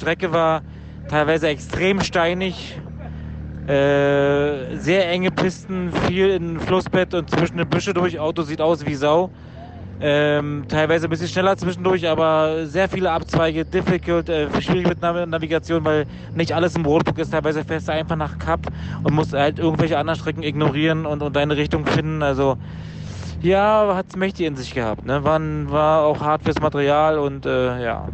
Strecke war teilweise extrem steinig, äh, sehr enge Pisten, viel in Flussbett und zwischen den Büsche durch. Auto sieht aus wie Sau. Ähm, teilweise ein bisschen schneller zwischendurch, aber sehr viele Abzweige, difficult, äh, schwierig mit Nav Navigation, weil nicht alles im Roadbook ist. Teilweise fährst du einfach nach Kap und musst halt irgendwelche anderen Strecken ignorieren und, und deine Richtung finden. Also ja, hat es mächtig in sich gehabt. Ne? War, war auch hart fürs Material und äh, ja,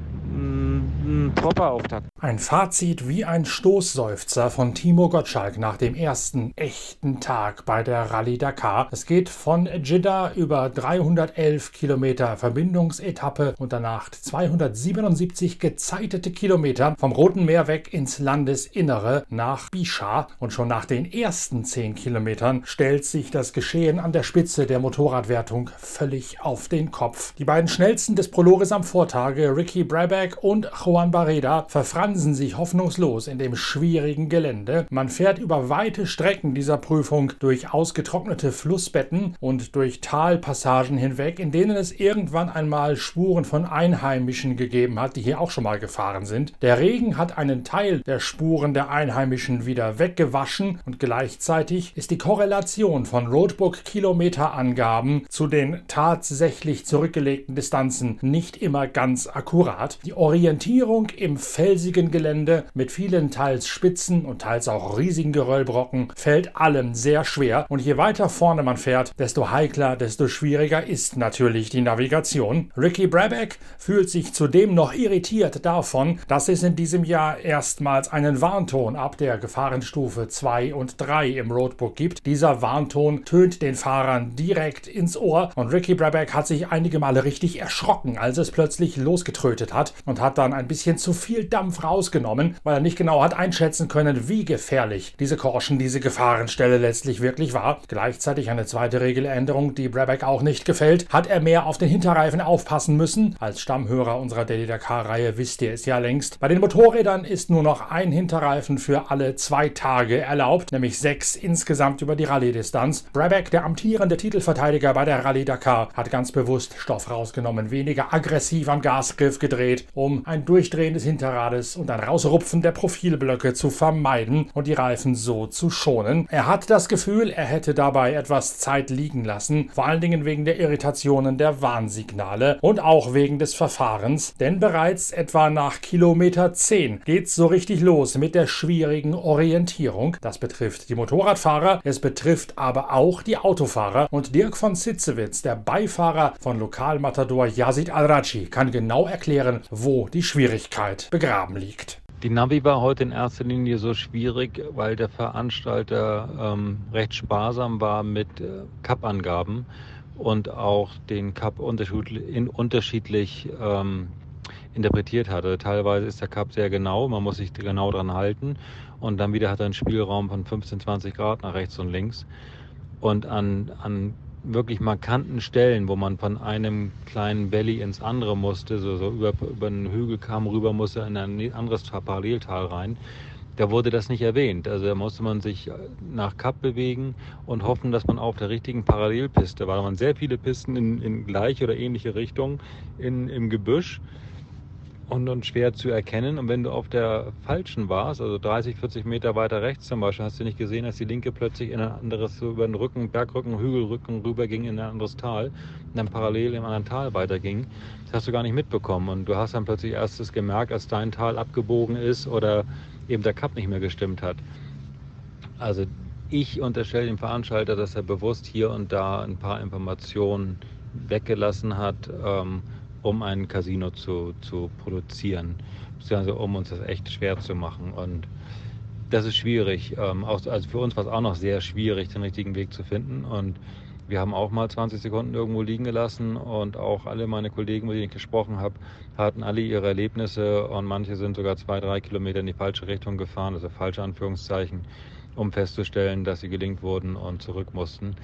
ein proper Auftakt. Ein Fazit wie ein Stoßseufzer von Timo Gottschalk nach dem ersten echten Tag bei der Rallye Dakar. Es geht von Jeddah über 311 Kilometer Verbindungsetappe und danach 277 gezeitete Kilometer vom Roten Meer weg ins Landesinnere nach Bishar. Und schon nach den ersten 10 Kilometern stellt sich das Geschehen an der Spitze der Motorradwertung völlig auf den Kopf. Die beiden schnellsten des Prologes am Vortage, Ricky Brabeck und Juan Barreda, verfransen sich hoffnungslos in dem schwierigen Gelände. Man fährt über weite Strecken dieser Prüfung durch ausgetrocknete Flussbetten und durch Talpassagen hinweg, in denen es irgendwann einmal Spuren von Einheimischen gegeben hat, die hier auch schon mal gefahren sind. Der Regen hat einen Teil der Spuren der Einheimischen wieder weggewaschen und gleichzeitig ist die Korrelation von Roadbook-Kilometerangaben zu den tatsächlich zurückgelegten Distanzen nicht immer ganz akkurat. Die Orientierung im felsigen Gelände mit vielen teils spitzen und teils auch riesigen Geröllbrocken fällt allem sehr schwer und je weiter vorne man fährt, desto heikler, desto schwieriger ist natürlich die Navigation. Ricky Brabeck fühlt sich zudem noch irritiert davon, dass es in diesem Jahr erstmals einen Warnton ab der Gefahrenstufe 2 und 3 im Roadbook gibt. Dieser Warnton tönt den Fahrern direkt ins Ohr und Ricky Brabeck hat sich einige Male richtig erschrocken, als es plötzlich losgetrötet hat und hat dann ein bisschen zu viel Dampf rausgenommen, weil er nicht genau hat einschätzen können, wie gefährlich diese Caution, diese Gefahrenstelle letztlich wirklich war. Gleichzeitig eine zweite Regeländerung, die Brabeck auch nicht gefällt. Hat er mehr auf den Hinterreifen aufpassen müssen? Als Stammhörer unserer Daily Dakar-Reihe wisst ihr es ja längst. Bei den Motorrädern ist nur noch ein Hinterreifen für alle zwei Tage erlaubt, nämlich sechs insgesamt über die Rallye-Distanz. Brabeck, der amtierende Titelverteidiger bei der Rallye Dakar, hat ganz bewusst Stoff rausgenommen, weniger aggressiv am Gasgriff gedreht, um ein Durchdrehen des Hinterrades und ein Rausrupfen der Profilblöcke zu vermeiden und die Reifen so zu schonen. Er hat das Gefühl, er hätte dabei etwas Zeit liegen lassen, vor allen Dingen wegen der Irritationen der Warnsignale und auch wegen des Verfahrens, denn bereits etwa nach Kilometer 10 geht's so richtig los mit der schwierigen Orientierung. Das betrifft die Motorradfahrer, es betrifft aber auch die Autofahrer und Dirk von Sitzewitz, der Beifahrer von Lokalmatador Yazid Al-Raji, kann genau erklären, wo die Schwierigkeit begraben liegt. Die Navi war heute in erster Linie so schwierig, weil der Veranstalter ähm, recht sparsam war mit äh, Cup-Angaben und auch den Cup unterschiedlich, in, unterschiedlich ähm, interpretiert hatte. Teilweise ist der Cup sehr genau, man muss sich genau dran halten und dann wieder hat er einen Spielraum von 15, 20 Grad nach rechts und links. Und an, an wirklich markanten Stellen, wo man von einem kleinen Valley ins andere musste, so, so über, über einen Hügel kam, rüber musste in ein anderes Paralleltal rein, da wurde das nicht erwähnt. Also da musste man sich nach Kap bewegen und hoffen, dass man auf der richtigen Parallelpiste war. Da waren sehr viele Pisten in, in gleiche oder ähnliche Richtungen in, im Gebüsch und, und schwer zu erkennen. Und wenn du auf der falschen warst, also 30, 40 Meter weiter rechts zum Beispiel, hast du nicht gesehen, dass die linke plötzlich in ein anderes, so über den Rücken, Bergrücken, Hügelrücken rüber ging in ein anderes Tal und dann parallel im anderen Tal weiterging. Das hast du gar nicht mitbekommen. Und du hast dann plötzlich erst das gemerkt, als dein Tal abgebogen ist oder eben der Cup nicht mehr gestimmt hat. Also ich unterstelle dem Veranstalter, dass er bewusst hier und da ein paar Informationen weggelassen hat. Ähm, um ein Casino zu, zu produzieren, beziehungsweise um uns das echt schwer zu machen. Und das ist schwierig. Ähm, also für uns war es auch noch sehr schwierig, den richtigen Weg zu finden. Und wir haben auch mal 20 Sekunden irgendwo liegen gelassen und auch alle meine Kollegen, mit denen ich gesprochen habe, hatten alle ihre Erlebnisse und manche sind sogar zwei, drei Kilometer in die falsche Richtung gefahren, also falsche Anführungszeichen, um festzustellen, dass sie gelingt wurden und zurück mussten.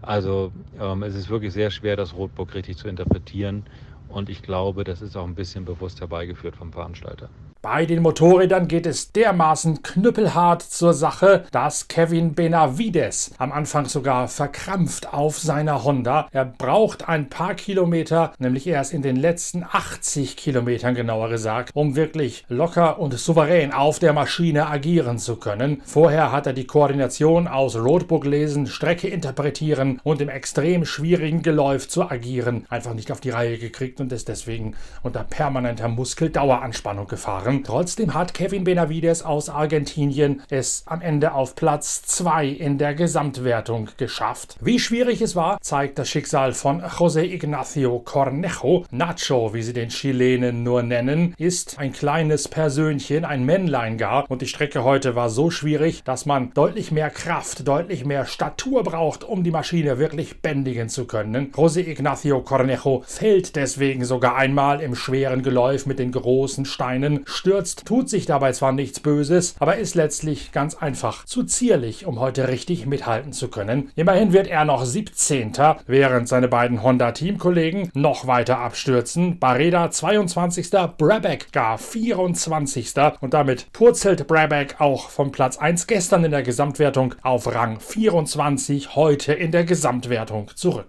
Also ähm, es ist wirklich sehr schwer, das Rotbook richtig zu interpretieren und ich glaube, das ist auch ein bisschen bewusst herbeigeführt vom Veranstalter. Bei den Motorrädern geht es dermaßen knüppelhart zur Sache, dass Kevin Benavides am Anfang sogar verkrampft auf seiner Honda. Er braucht ein paar Kilometer, nämlich erst in den letzten 80 Kilometern genauer gesagt, um wirklich locker und souverän auf der Maschine agieren zu können. Vorher hat er die Koordination aus Roadbook lesen, Strecke interpretieren und im extrem schwierigen Geläuf zu agieren einfach nicht auf die Reihe gekriegt und ist deswegen unter permanenter Muskeldaueranspannung gefahren. Trotzdem hat Kevin Benavides aus Argentinien es am Ende auf Platz 2 in der Gesamtwertung geschafft. Wie schwierig es war, zeigt das Schicksal von José Ignacio Cornejo. Nacho, wie sie den Chilenen nur nennen, ist ein kleines Persönchen, ein Männlein gar. Und die Strecke heute war so schwierig, dass man deutlich mehr Kraft, deutlich mehr Statur braucht, um die Maschine wirklich bändigen zu können. José Ignacio Cornejo fällt deswegen sogar einmal im schweren Geläuf mit den großen Steinen, stürzt, tut sich dabei zwar nichts Böses, aber ist letztlich ganz einfach zu zierlich, um heute richtig mithalten zu können. Immerhin wird er noch 17. während seine beiden Honda-Teamkollegen noch weiter abstürzen. Barreda 22. Brabeck gar 24. Und damit purzelt Brabeck auch vom Platz 1 gestern in der Gesamtwertung auf Rang 24 heute in der Gesamtwertung zurück.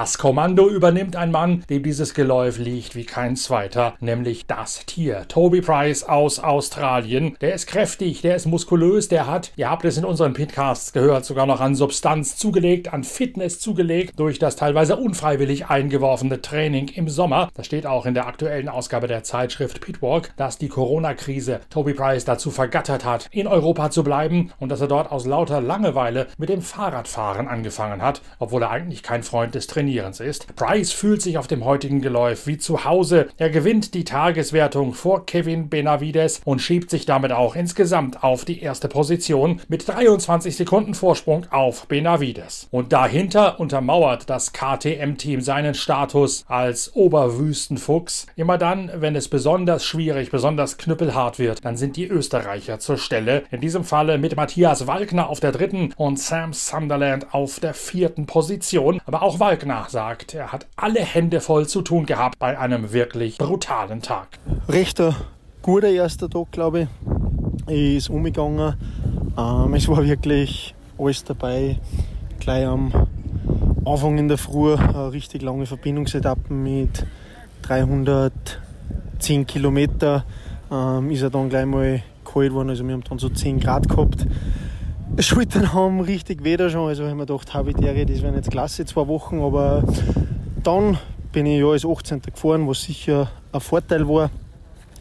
Das Kommando übernimmt ein Mann, dem dieses Geläuf liegt wie kein zweiter, nämlich das Tier. Toby Price aus Australien. Der ist kräftig, der ist muskulös, der hat, ihr habt es in unseren Podcasts gehört, sogar noch an Substanz zugelegt, an Fitness zugelegt, durch das teilweise unfreiwillig eingeworfene Training im Sommer. Das steht auch in der aktuellen Ausgabe der Zeitschrift Pitwalk, dass die Corona-Krise Toby Price dazu vergattert hat, in Europa zu bleiben und dass er dort aus lauter Langeweile mit dem Fahrradfahren angefangen hat, obwohl er eigentlich kein Freund des Trainings Trainierens ist. Price fühlt sich auf dem heutigen Geläuf wie zu Hause. Er gewinnt die Tageswertung vor Kevin Benavides und schiebt sich damit auch insgesamt auf die erste Position mit 23 Sekunden Vorsprung auf Benavides. Und dahinter untermauert das KTM-Team seinen Status als Oberwüstenfuchs. Immer dann, wenn es besonders schwierig, besonders knüppelhart wird, dann sind die Österreicher zur Stelle. In diesem Falle mit Matthias Walkner auf der dritten und Sam Sunderland auf der vierten Position. Aber auch Walkner Wagner sagt, er hat alle Hände voll zu tun gehabt bei einem wirklich brutalen Tag. Rechter guter erster Tag, glaube ich. Ist umgegangen. Ähm, es war wirklich alles dabei. Gleich am Anfang in der Früh eine richtig lange Verbindungsetappen mit 310 Kilometer. Ähm, ist er dann gleich mal kalt worden. Also wir haben dann so 10 Grad gehabt. Schultern haben richtig weder schon. Also ich mir gedacht, Habitäre, das wären jetzt klasse, zwei Wochen. Aber dann bin ich ja als 18. gefahren, was sicher ein Vorteil war,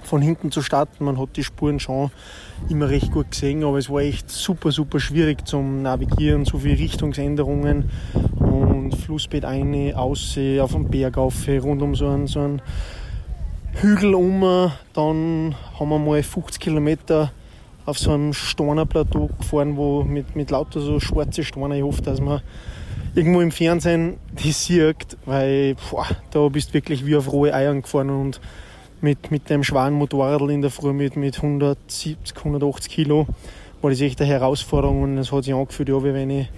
von hinten zu starten. Man hat die Spuren schon immer recht gut gesehen, aber es war echt super, super schwierig zum Navigieren. So viele Richtungsänderungen und Flussbett ein, aus, auf dem Berg auf, rund um so einen, so einen Hügel um. Dann haben wir mal 50 Kilometer auf so einem Steinerplateau gefahren, wo mit, mit lauter so schwarze Steine. Ich hoffe, dass man irgendwo im Fernsehen die sieht, weil boah, da bist du wirklich wie auf rohe Eiern gefahren und mit, mit dem schweren Motorrad in der Früh mit, mit 170, 180 Kilo war das echt eine Herausforderung und es hat sich angefühlt, ja, wie wenn ich,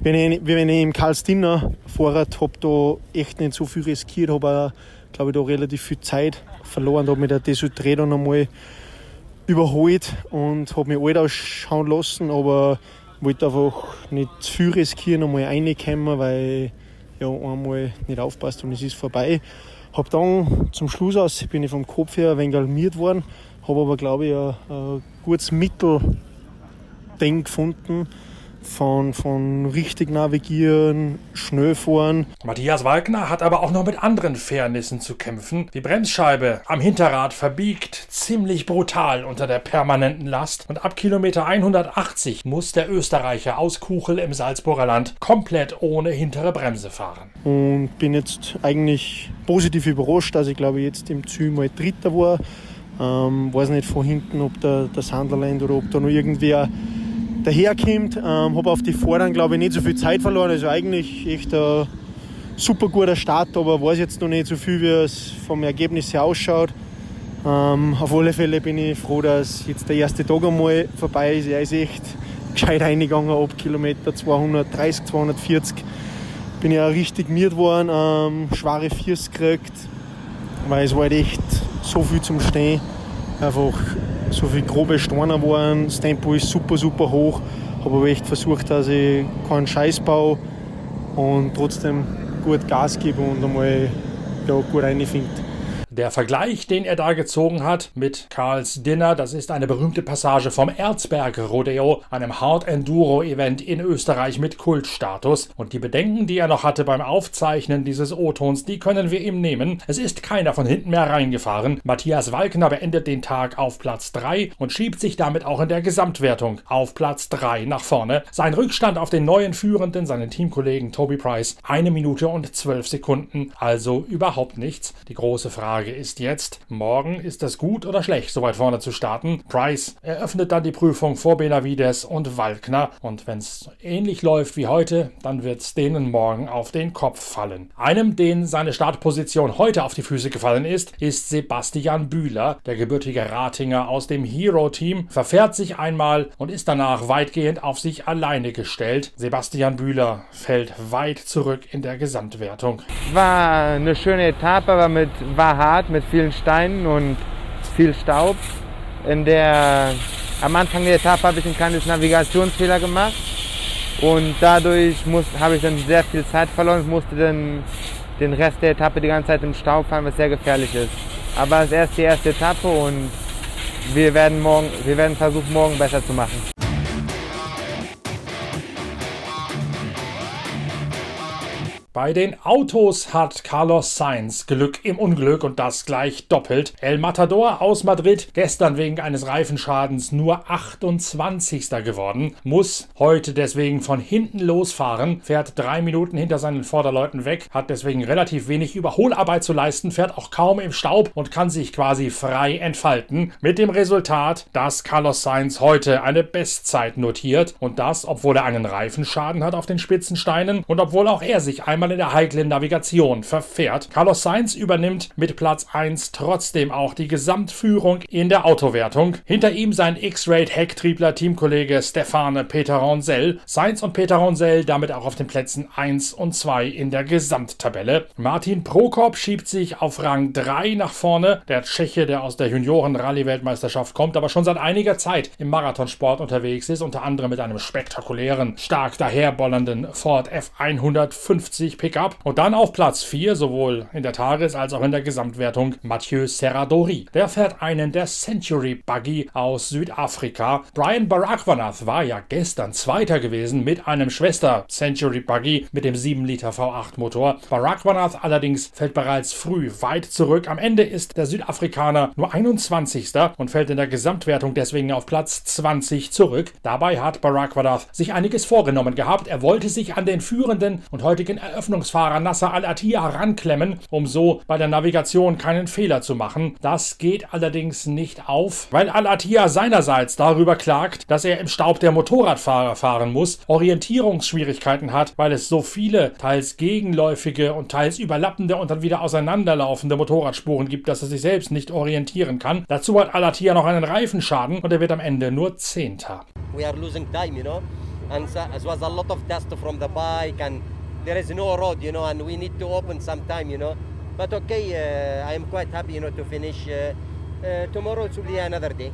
wenn ich, wie wenn ich im Karlsdinner Fahrrad habe, da echt nicht so viel riskiert, habe glaube ich, da relativ viel Zeit verloren, habe mit der Desudré dann einmal überholt und habe mich alt ausschauen lassen, aber wollte einfach nicht zu viel riskieren, einmal reinkommen, weil ja einmal nicht aufpasst und es ist vorbei. Habe dann zum Schluss aus bin ich vom Kopf her ein wenig alarmiert worden, habe aber glaube ich ein, ein gutes Mittelding gefunden, von, von richtig navigieren, schnell fahren. Matthias Wagner hat aber auch noch mit anderen Fairnissen zu kämpfen. Die Bremsscheibe am Hinterrad verbiegt ziemlich brutal unter der permanenten Last und ab Kilometer 180 muss der Österreicher aus Kuchel im Salzburger Land komplett ohne hintere Bremse fahren. Und bin jetzt eigentlich positiv überrascht, dass ich glaube jetzt im Ziel mal Dritter war. Ähm, weiß nicht von hinten, ob der, der Sunderland oder ob da noch irgendwer daherkommt. Ähm, habe auf die Vordern, glaube ich, nicht so viel Zeit verloren. Also eigentlich echt ein super guter Start, aber weiß jetzt noch nicht so viel, wie es vom Ergebnis her ausschaut. Ähm, auf alle Fälle bin ich froh, dass jetzt der erste Tag einmal vorbei ist. Er ist echt gescheit eingegangen ab Kilometer 230, 240. bin auch richtig miert worden, ähm, schwere Füße gekriegt, weil es war halt echt so viel zum Stehen. Einfach so viele grobe Steine waren, das Tempo ist super, super hoch. Habe aber echt versucht, dass ich keinen Scheiß baue und trotzdem gut Gas gebe und einmal ja, gut reinfinde. Der Vergleich, den er da gezogen hat mit Karls Dinner, das ist eine berühmte Passage vom Erzberg Rodeo, einem Hard Enduro Event in Österreich mit Kultstatus. Und die Bedenken, die er noch hatte beim Aufzeichnen dieses O-Tons, die können wir ihm nehmen. Es ist keiner von hinten mehr reingefahren. Matthias Walkner beendet den Tag auf Platz 3 und schiebt sich damit auch in der Gesamtwertung auf Platz 3 nach vorne. Sein Rückstand auf den neuen Führenden, seinen Teamkollegen Toby Price, eine Minute und zwölf Sekunden, also überhaupt nichts. Die große Frage Frage ist jetzt, morgen ist es gut oder schlecht, so weit vorne zu starten? Price eröffnet dann die Prüfung vor Benavides und Walkner und wenn es ähnlich läuft wie heute, dann wird es denen morgen auf den Kopf fallen. Einem, den seine Startposition heute auf die Füße gefallen ist, ist Sebastian Bühler, der gebürtige Ratinger aus dem Hero-Team, verfährt sich einmal und ist danach weitgehend auf sich alleine gestellt. Sebastian Bühler fällt weit zurück in der Gesamtwertung. War eine schöne Etappe, aber mit war Fahrt mit vielen Steinen und viel Staub. In der, am Anfang der Etappe habe ich ein kleines Navigationsfehler gemacht und dadurch habe ich dann sehr viel Zeit verloren und musste dann den Rest der Etappe die ganze Zeit im Staub fahren, was sehr gefährlich ist. Aber es ist erst die erste Etappe und wir werden, morgen, wir werden versuchen, morgen besser zu machen. Bei den Autos hat Carlos Sainz Glück im Unglück und das gleich doppelt. El Matador aus Madrid, gestern wegen eines Reifenschadens nur 28. geworden, muss heute deswegen von hinten losfahren, fährt drei Minuten hinter seinen Vorderleuten weg, hat deswegen relativ wenig Überholarbeit zu leisten, fährt auch kaum im Staub und kann sich quasi frei entfalten. Mit dem Resultat, dass Carlos Sainz heute eine Bestzeit notiert und das, obwohl er einen Reifenschaden hat auf den Spitzensteinen und obwohl auch er sich einmal in der heiklen Navigation verfährt. Carlos Sainz übernimmt mit Platz 1 trotzdem auch die Gesamtführung in der Autowertung. Hinter ihm sein X-Rate Hecktriebler Teamkollege Stefane Peter Ronsell. Sainz und Peter Ronsell damit auch auf den Plätzen 1 und 2 in der Gesamttabelle. Martin Prokop schiebt sich auf Rang 3 nach vorne. Der Tscheche, der aus der Junioren-Rallye-Weltmeisterschaft kommt, aber schon seit einiger Zeit im Marathonsport unterwegs ist, unter anderem mit einem spektakulären, stark daherbollernden Ford F150 Pickup. Und dann auf Platz 4, sowohl in der Tages- als auch in der Gesamtwertung, Mathieu Serradori. Der fährt einen der Century Buggy aus Südafrika. Brian Barakwanath war ja gestern Zweiter gewesen mit einem Schwester Century Buggy mit dem 7 Liter V8 Motor. Barakwanath allerdings fällt bereits früh weit zurück. Am Ende ist der Südafrikaner nur 21. und fällt in der Gesamtwertung deswegen auf Platz 20 zurück. Dabei hat Barakwanath sich einiges vorgenommen gehabt. Er wollte sich an den führenden und heutigen Eröffnungsfahrer Nasser Al-Attiyah ranklemmen, um so bei der Navigation keinen Fehler zu machen. Das geht allerdings nicht auf, weil Al-Attiyah seinerseits darüber klagt, dass er im Staub der Motorradfahrer fahren muss, Orientierungsschwierigkeiten hat, weil es so viele teils gegenläufige und teils überlappende und dann wieder auseinanderlaufende Motorradspuren gibt, dass er sich selbst nicht orientieren kann. Dazu hat Al-Attiyah noch einen Reifenschaden und er wird am Ende nur Zehnter. We are losing time, you know. And so, as was a lot of dust from the bike and there is no road, you know, and we need to open some time, you know. But okay, uh, I am quite happy, you know, to finish. Uh, uh, tomorrow it will be another day.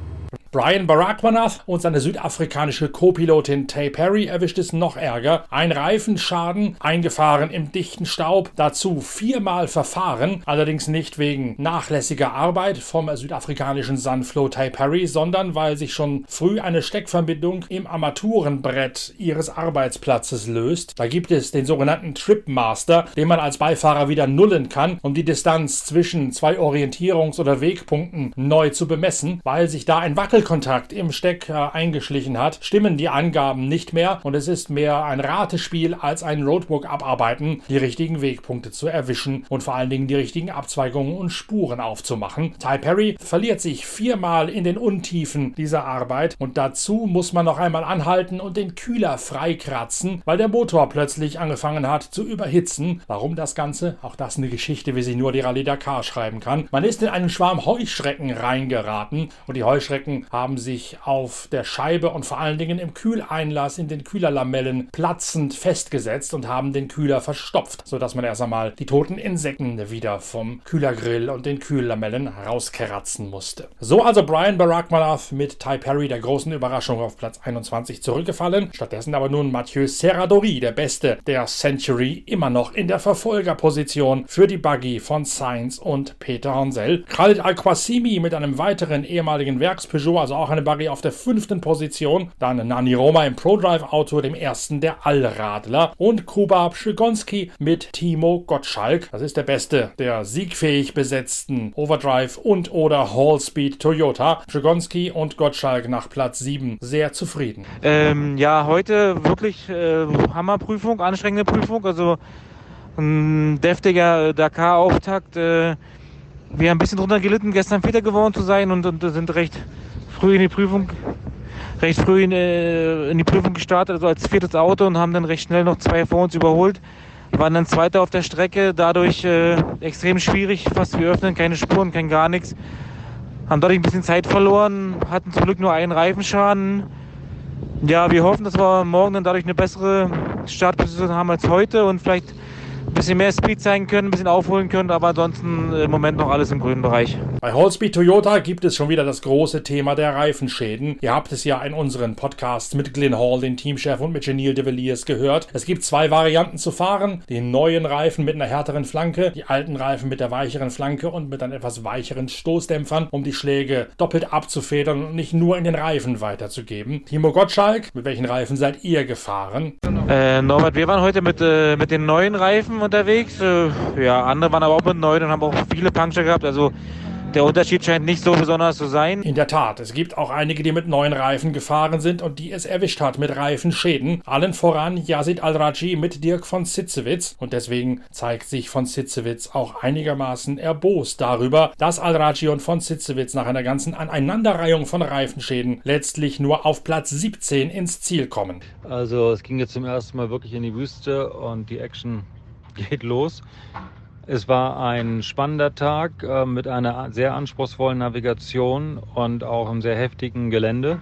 Brian Barakwanath und seine südafrikanische Co-Pilotin Tay Perry erwischt es noch ärger. Ein Reifenschaden, eingefahren im dichten Staub, dazu viermal verfahren, allerdings nicht wegen nachlässiger Arbeit vom südafrikanischen Sunflow Tay Perry, sondern weil sich schon früh eine Steckverbindung im Armaturenbrett ihres Arbeitsplatzes löst. Da gibt es den sogenannten Tripmaster, den man als Beifahrer wieder nullen kann, um die Distanz zwischen zwei Orientierungs- oder Wegpunkten neu zu bemessen, weil sich da ein Wackelkontakt im Steck eingeschlichen hat, stimmen die Angaben nicht mehr und es ist mehr ein Ratespiel als ein Roadbook abarbeiten, die richtigen Wegpunkte zu erwischen und vor allen Dingen die richtigen Abzweigungen und Spuren aufzumachen. Ty Perry verliert sich viermal in den Untiefen dieser Arbeit und dazu muss man noch einmal anhalten und den Kühler freikratzen, weil der Motor plötzlich angefangen hat zu überhitzen. Warum das Ganze? Auch das eine Geschichte, wie sie nur die Rallye Dakar schreiben kann. Man ist in einen Schwarm Heuschrecken reingeraten und die Heuschrecken haben sich auf der Scheibe und vor allen Dingen im Kühleinlass in den Kühlerlamellen platzend festgesetzt und haben den Kühler verstopft, sodass man erst einmal die toten Insekten wieder vom Kühlergrill und den Kühllamellen rauskratzen musste. So also Brian Barackmanoff mit Ty Perry der großen Überraschung auf Platz 21 zurückgefallen. Stattdessen aber nun Mathieu Serradori, der Beste der Century, immer noch in der Verfolgerposition für die Buggy von Sainz und Peter Hansel. Khalid Al-Qasimi mit einem weiteren ehemaligen Werks-Peugeot, also auch eine Buggy auf der fünften Position. Dann Nani Roma im ProDrive-Auto, dem ersten der Allradler. Und Kuba Pschigonski mit Timo Gottschalk. Das ist der Beste der siegfähig besetzten Overdrive und oder Hallspeed Toyota. Pschigonski und Gottschalk nach Platz 7 sehr zufrieden. Ähm, ja, heute wirklich äh, Hammerprüfung, anstrengende Prüfung. Also ein deftiger Dakar-Auftakt. Äh, wir haben ein bisschen drunter gelitten, gestern Vierter geworden zu sein und, und sind recht früh in die Prüfung recht früh in, äh, in, die Prüfung gestartet, also als viertes Auto und haben dann recht schnell noch zwei vor uns überholt. Waren dann Zweiter auf der Strecke, dadurch äh, extrem schwierig, fast wie öffnen, keine Spuren, kein gar nichts. Haben dadurch ein bisschen Zeit verloren, hatten zum Glück nur einen Reifenschaden. Ja, wir hoffen, dass wir morgen dann dadurch eine bessere Startposition haben als heute und vielleicht ein bisschen mehr Speed zeigen können, ein bisschen aufholen können, aber ansonsten im Moment noch alles im grünen Bereich. Bei Hallspeed Toyota gibt es schon wieder das große Thema der Reifenschäden. Ihr habt es ja in unseren Podcasts mit Glyn Hall, den Teamchef, und mit Genil de Villiers gehört. Es gibt zwei Varianten zu fahren. Den neuen Reifen mit einer härteren Flanke, die alten Reifen mit der weicheren Flanke und mit dann etwas weicheren Stoßdämpfern, um die Schläge doppelt abzufedern und nicht nur in den Reifen weiterzugeben. Timo Gottschalk, mit welchen Reifen seid ihr gefahren? Äh, Norbert, wir waren heute mit, äh, mit den neuen Reifen unterwegs. Äh, ja, andere waren aber auch mit neuen und haben auch viele Puncture gehabt. Also der Unterschied scheint nicht so besonders zu sein. In der Tat, es gibt auch einige, die mit neuen Reifen gefahren sind und die es erwischt hat mit Reifenschäden. Allen voran Yazid Al-Raji mit Dirk von Sitzewitz. Und deswegen zeigt sich von Sitzewitz auch einigermaßen erbost darüber, dass Al-Raji und von Sitzewitz nach einer ganzen Aneinanderreihung von Reifenschäden letztlich nur auf Platz 17 ins Ziel kommen. Also es ging jetzt zum ersten Mal wirklich in die Wüste und die Action geht los. Es war ein spannender Tag äh, mit einer sehr anspruchsvollen Navigation und auch einem sehr heftigen Gelände.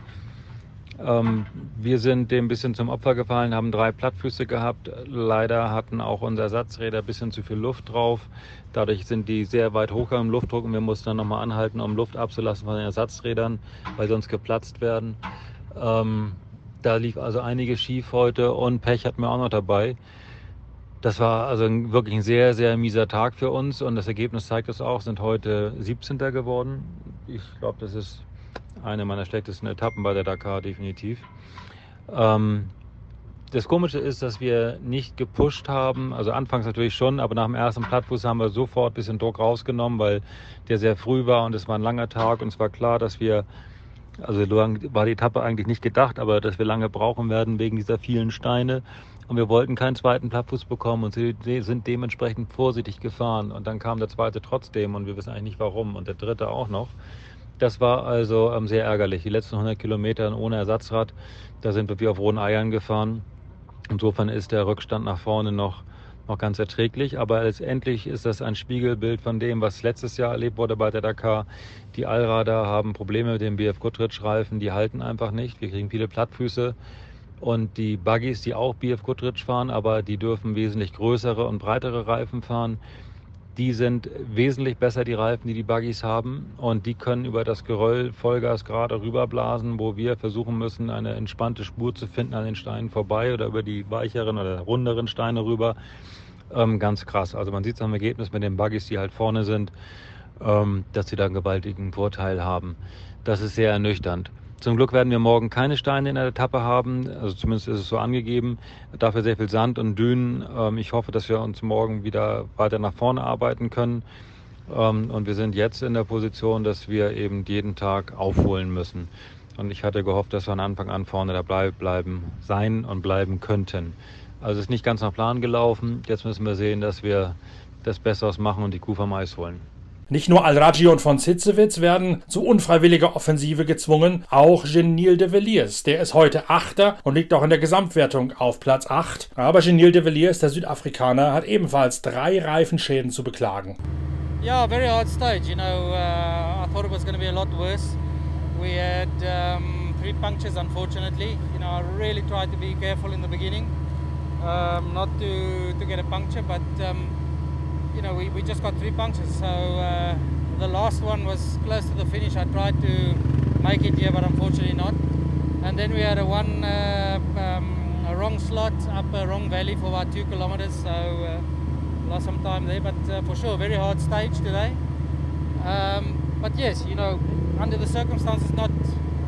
Ähm, wir sind dem ein bisschen zum Opfer gefallen, haben drei Plattfüße gehabt. Leider hatten auch unsere Ersatzräder ein bisschen zu viel Luft drauf. Dadurch sind die sehr weit hoch im Luftdruck und wir mussten dann nochmal anhalten, um Luft abzulassen von den Ersatzrädern, weil sonst geplatzt werden. Ähm, da lief also einiges schief heute und Pech hatten wir auch noch dabei. Das war also wirklich ein sehr, sehr mieser Tag für uns und das Ergebnis zeigt es auch, sind heute 17. geworden. Ich glaube, das ist eine meiner schlechtesten Etappen bei der Dakar, definitiv. Ähm, das Komische ist, dass wir nicht gepusht haben, also anfangs natürlich schon, aber nach dem ersten Plattfuß haben wir sofort ein bisschen Druck rausgenommen, weil der sehr früh war und es war ein langer Tag und es war klar, dass wir, also war die Etappe eigentlich nicht gedacht, aber dass wir lange brauchen werden wegen dieser vielen Steine. Und wir wollten keinen zweiten Plattfuß bekommen und sie sind dementsprechend vorsichtig gefahren. Und dann kam der zweite trotzdem und wir wissen eigentlich nicht warum und der dritte auch noch. Das war also ähm, sehr ärgerlich. Die letzten 100 Kilometer ohne Ersatzrad, da sind wir wie auf rohen Eiern gefahren. Insofern ist der Rückstand nach vorne noch, noch ganz erträglich. Aber letztendlich ist das ein Spiegelbild von dem, was letztes Jahr erlebt wurde bei der Dakar. Die Allrader haben Probleme mit dem BF Goodrich-Reifen, die halten einfach nicht. Wir kriegen viele Plattfüße. Und die Buggies, die auch BF Goodrich fahren, aber die dürfen wesentlich größere und breitere Reifen fahren. Die sind wesentlich besser, die Reifen, die die Buggies haben. Und die können über das Geröll Vollgas gerade rüberblasen, wo wir versuchen müssen, eine entspannte Spur zu finden an den Steinen vorbei oder über die weicheren oder runderen Steine rüber. Ähm, ganz krass. Also man sieht es am Ergebnis mit den Buggies, die halt vorne sind, ähm, dass sie da einen gewaltigen Vorteil haben. Das ist sehr ernüchternd. Zum Glück werden wir morgen keine Steine in der Etappe haben, also zumindest ist es so angegeben. Dafür sehr viel Sand und Dünen. Ähm, ich hoffe, dass wir uns morgen wieder weiter nach vorne arbeiten können. Ähm, und wir sind jetzt in der Position, dass wir eben jeden Tag aufholen müssen. Und ich hatte gehofft, dass wir von Anfang an vorne dabei bleiben, sein und bleiben könnten. Also es ist nicht ganz nach Plan gelaufen. Jetzt müssen wir sehen, dass wir das Besseres machen und die Kuh vom Eis holen. Nicht nur Al-Raji und von Sitzewitz werden zu unfreiwilliger Offensive gezwungen, auch Genil de Villiers. Der ist heute Achter und liegt auch in der Gesamtwertung auf Platz 8. Aber Genil de Villiers, der Südafrikaner, hat ebenfalls drei Reifenschäden zu beklagen. Yeah, very hard stage. You know, uh, I thought it was going to be a lot worse. we had um, three punctures, unfortunately. You know, I really tried to be careful in the beginning, um, not to, to get a puncture, but um, you know, we, we just got three punctures. So uh, the last one was close to the finish. I tried to make it here, but unfortunately not. And then we had a one uh, um, a wrong slot up a wrong valley for about two kilometers. So uh, lost some time there, but uh, for sure, very hard stage today. Um, but yes, you know, under the circumstances, not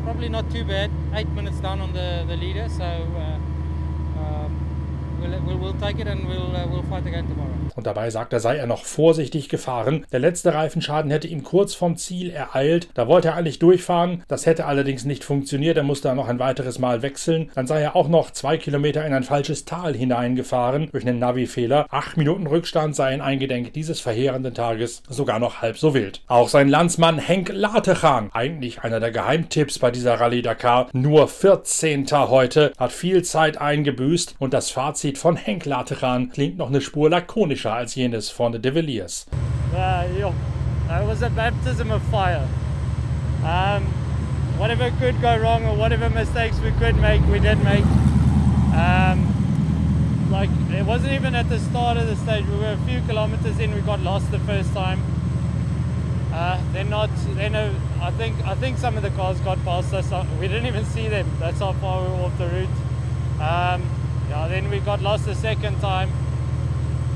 probably not too bad. Eight minutes down on the, the leader, so uh, um, we'll, we'll, we'll take it and we'll, uh, we'll fight again tomorrow. Und dabei sagt er, sei er noch vorsichtig gefahren. Der letzte Reifenschaden hätte ihn kurz vom Ziel ereilt. Da wollte er eigentlich durchfahren. Das hätte allerdings nicht funktioniert. Er musste noch ein weiteres Mal wechseln. Dann sei er auch noch zwei Kilometer in ein falsches Tal hineingefahren durch einen Navi-Fehler. Acht Minuten Rückstand seien eingedenk dieses verheerenden Tages sogar noch halb so wild. Auch sein Landsmann Henk Latechan, eigentlich einer der Geheimtipps bei dieser Rallye Dakar, nur 14. heute, hat viel Zeit eingebüßt und das Fazit von Henk Latechan klingt noch eine Spur lakonischer als jenes von Villiers. Uh, it was a baptism of fire. Um, whatever could go wrong or whatever mistakes we could make, we did make. Um, like it wasn't even at the start of the stage. We were a few kilometers in. We got lost the first time. Uh, they're not. They know. I think. I think some of the cars got past us. Uh, We didn't even see them. That's how far we were off the route. Um, yeah. Then we got lost the second time.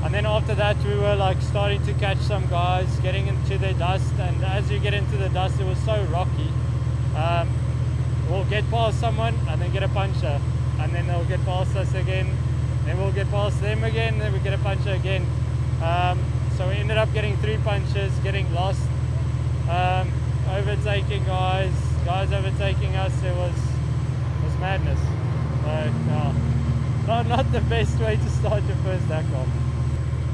And then after that, we were like starting to catch some guys, getting into the dust. And as you get into the dust, it was so rocky. Um, we'll get past someone and then get a puncher and then they'll get past us again. Then we'll get past them again, then we get a puncher again. Um, so we ended up getting three punches, getting lost, um, overtaking guys, guys overtaking us. It was it was madness. So, no, not not the best way to start your first Dakar.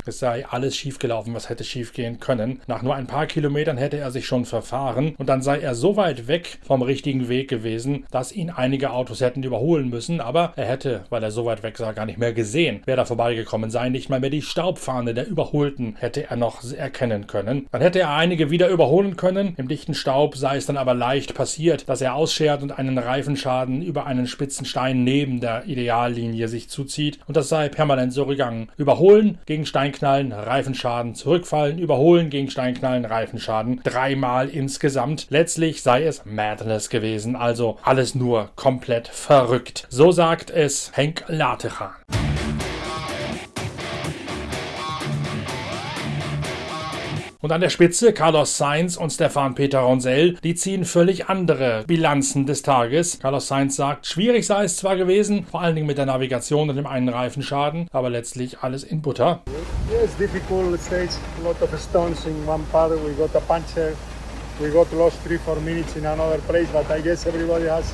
Es sei alles schiefgelaufen, was hätte schiefgehen können. Nach nur ein paar Kilometern hätte er sich schon verfahren und dann sei er so weit weg vom richtigen Weg gewesen, dass ihn einige Autos hätten überholen müssen, aber er hätte, weil er so weit weg sah, gar nicht mehr gesehen, wer da vorbeigekommen sei. Nicht mal mehr die Staubfahne der Überholten hätte er noch erkennen können. Dann hätte er einige wieder überholen können. Im dichten Staub sei es dann aber leicht passiert, dass er ausschert und einen Reifenschaden über einen spitzen Stein neben der Ideallinie sich zuzieht und das sei permanent so gegangen. Überholen gegen Steinknallen, Reifenschaden, zurückfallen, überholen gegen Steinknallen, Reifenschaden. Dreimal insgesamt. Letztlich sei es Madness gewesen, also alles nur komplett verrückt. So sagt es Henk Latechan. Und an der Spitze Carlos Sainz und Stefan Peter Ronsell, die ziehen völlig andere Bilanzen des Tages. Carlos Sainz sagt, schwierig sei es zwar gewesen, vor allen Dingen mit der Navigation und dem einen Reifenschaden, aber letztlich alles in Butter. Yes, difficult stage, a lot of stones in one part. We got a puncture. We got lost three, four minutes in another place, but I guess everybody has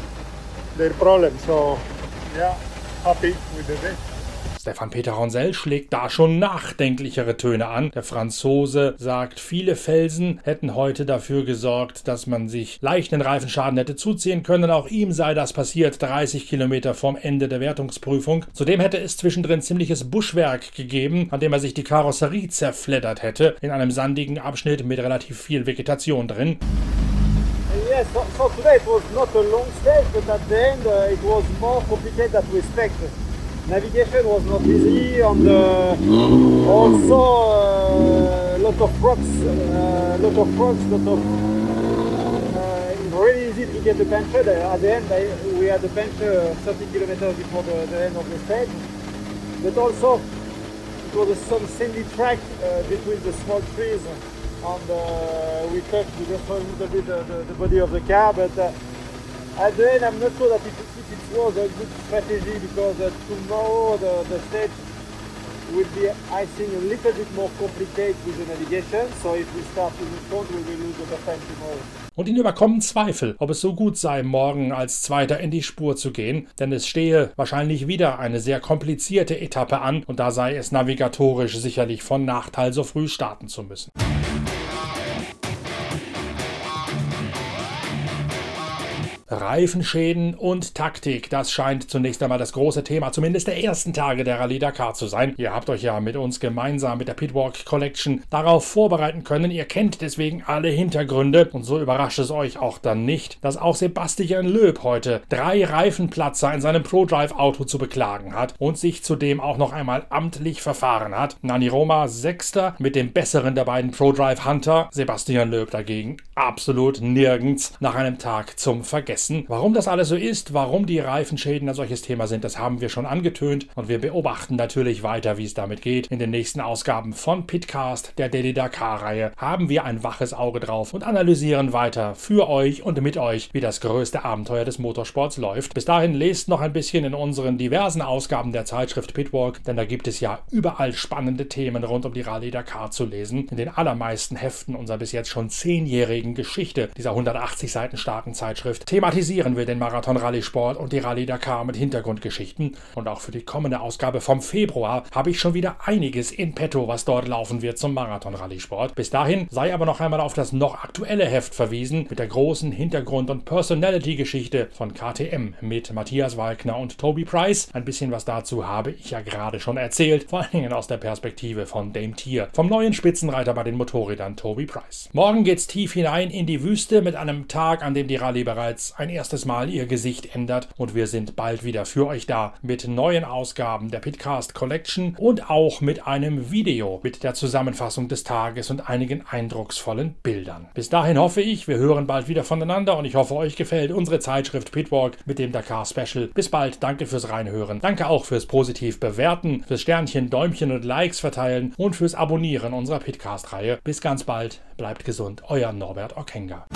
their problem. So, yeah, happy with the day. Stefan Peter Ronsell schlägt da schon nachdenklichere Töne an. Der Franzose sagt, viele Felsen hätten heute dafür gesorgt, dass man sich leichten Reifenschaden hätte zuziehen können. Auch ihm sei das passiert, 30 Kilometer vorm Ende der Wertungsprüfung. Zudem hätte es zwischendrin ziemliches Buschwerk gegeben, an dem er sich die Karosserie zerfleddert hätte, in einem sandigen Abschnitt mit relativ viel Vegetation drin. Yes, so, so today it was not a long stage, but at the end uh, it was more complicated than we expected. Navigation was not easy, and uh, also a uh, lot of rocks, uh, lot of rocks, a lot of. Uh, really easy to get the puncture. At the end, I, we had the puncture 30 kilometers before the, the end of the stage, but also it was some sandy track uh, between the small trees, and uh, we touched just a little bit the, the, the body of the car, but. The end, I'm not sure that it, it was a good strategy because uh, tomorrow the, the stage will be, I think, a little bit more complicated with the navigation. So if we start in front, we will lose of time tomorrow. Und ihn überkommen Zweifel, ob es so gut sei, morgen als Zweiter in die Spur zu gehen, denn es stehe wahrscheinlich wieder eine sehr komplizierte Etappe an und da sei es navigatorisch sicherlich von Nachteil, so früh starten zu müssen. Reifenschäden und Taktik, das scheint zunächst einmal das große Thema, zumindest der ersten Tage der Rallye Dakar zu sein. Ihr habt euch ja mit uns gemeinsam mit der Pitwalk Collection darauf vorbereiten können. Ihr kennt deswegen alle Hintergründe und so überrascht es euch auch dann nicht, dass auch Sebastian Löb heute drei Reifenplatzer in seinem ProDrive Auto zu beklagen hat und sich zudem auch noch einmal amtlich verfahren hat. Nani Roma Sechster mit dem besseren der beiden ProDrive Hunter, Sebastian Löb dagegen absolut nirgends nach einem Tag zum Vergessen. Warum das alles so ist, warum die Reifenschäden ein solches Thema sind, das haben wir schon angetönt und wir beobachten natürlich weiter, wie es damit geht. In den nächsten Ausgaben von Pitcast, der Daily Dakar-Reihe, haben wir ein waches Auge drauf und analysieren weiter für euch und mit euch, wie das größte Abenteuer des Motorsports läuft. Bis dahin lest noch ein bisschen in unseren diversen Ausgaben der Zeitschrift Pitwalk, denn da gibt es ja überall spannende Themen rund um die Rallye Dakar zu lesen. In den allermeisten Heften unserer bis jetzt schon zehnjährigen Geschichte dieser 180 Seiten starken Zeitschrift thematisieren wir den Marathon-Rallye-Sport und die Rallye Dakar mit Hintergrundgeschichten. Und auch für die kommende Ausgabe vom Februar habe ich schon wieder einiges in petto, was dort laufen wird zum Marathon-Rallye-Sport. Bis dahin sei aber noch einmal auf das noch aktuelle Heft verwiesen mit der großen Hintergrund- und Personality-Geschichte von KTM mit Matthias Walkner und Toby Price. Ein bisschen was dazu habe ich ja gerade schon erzählt, vor allen Dingen aus der Perspektive von Dame Tier, vom neuen Spitzenreiter bei den Motorrädern Toby Price. Morgen geht's tief hinein in die Wüste mit einem Tag, an dem die Rallye bereits ein erstes Mal ihr Gesicht ändert und wir sind bald wieder für euch da mit neuen Ausgaben der Pitcast Collection und auch mit einem Video mit der Zusammenfassung des Tages und einigen eindrucksvollen Bildern. Bis dahin hoffe ich, wir hören bald wieder voneinander und ich hoffe, euch gefällt unsere Zeitschrift Pitwalk mit dem Dakar Special. Bis bald, danke fürs Reinhören. Danke auch fürs positiv bewerten, fürs Sternchen, Däumchen und Likes verteilen und fürs Abonnieren unserer Pitcast-Reihe. Bis ganz bald, bleibt gesund, euer Norbert Okenga.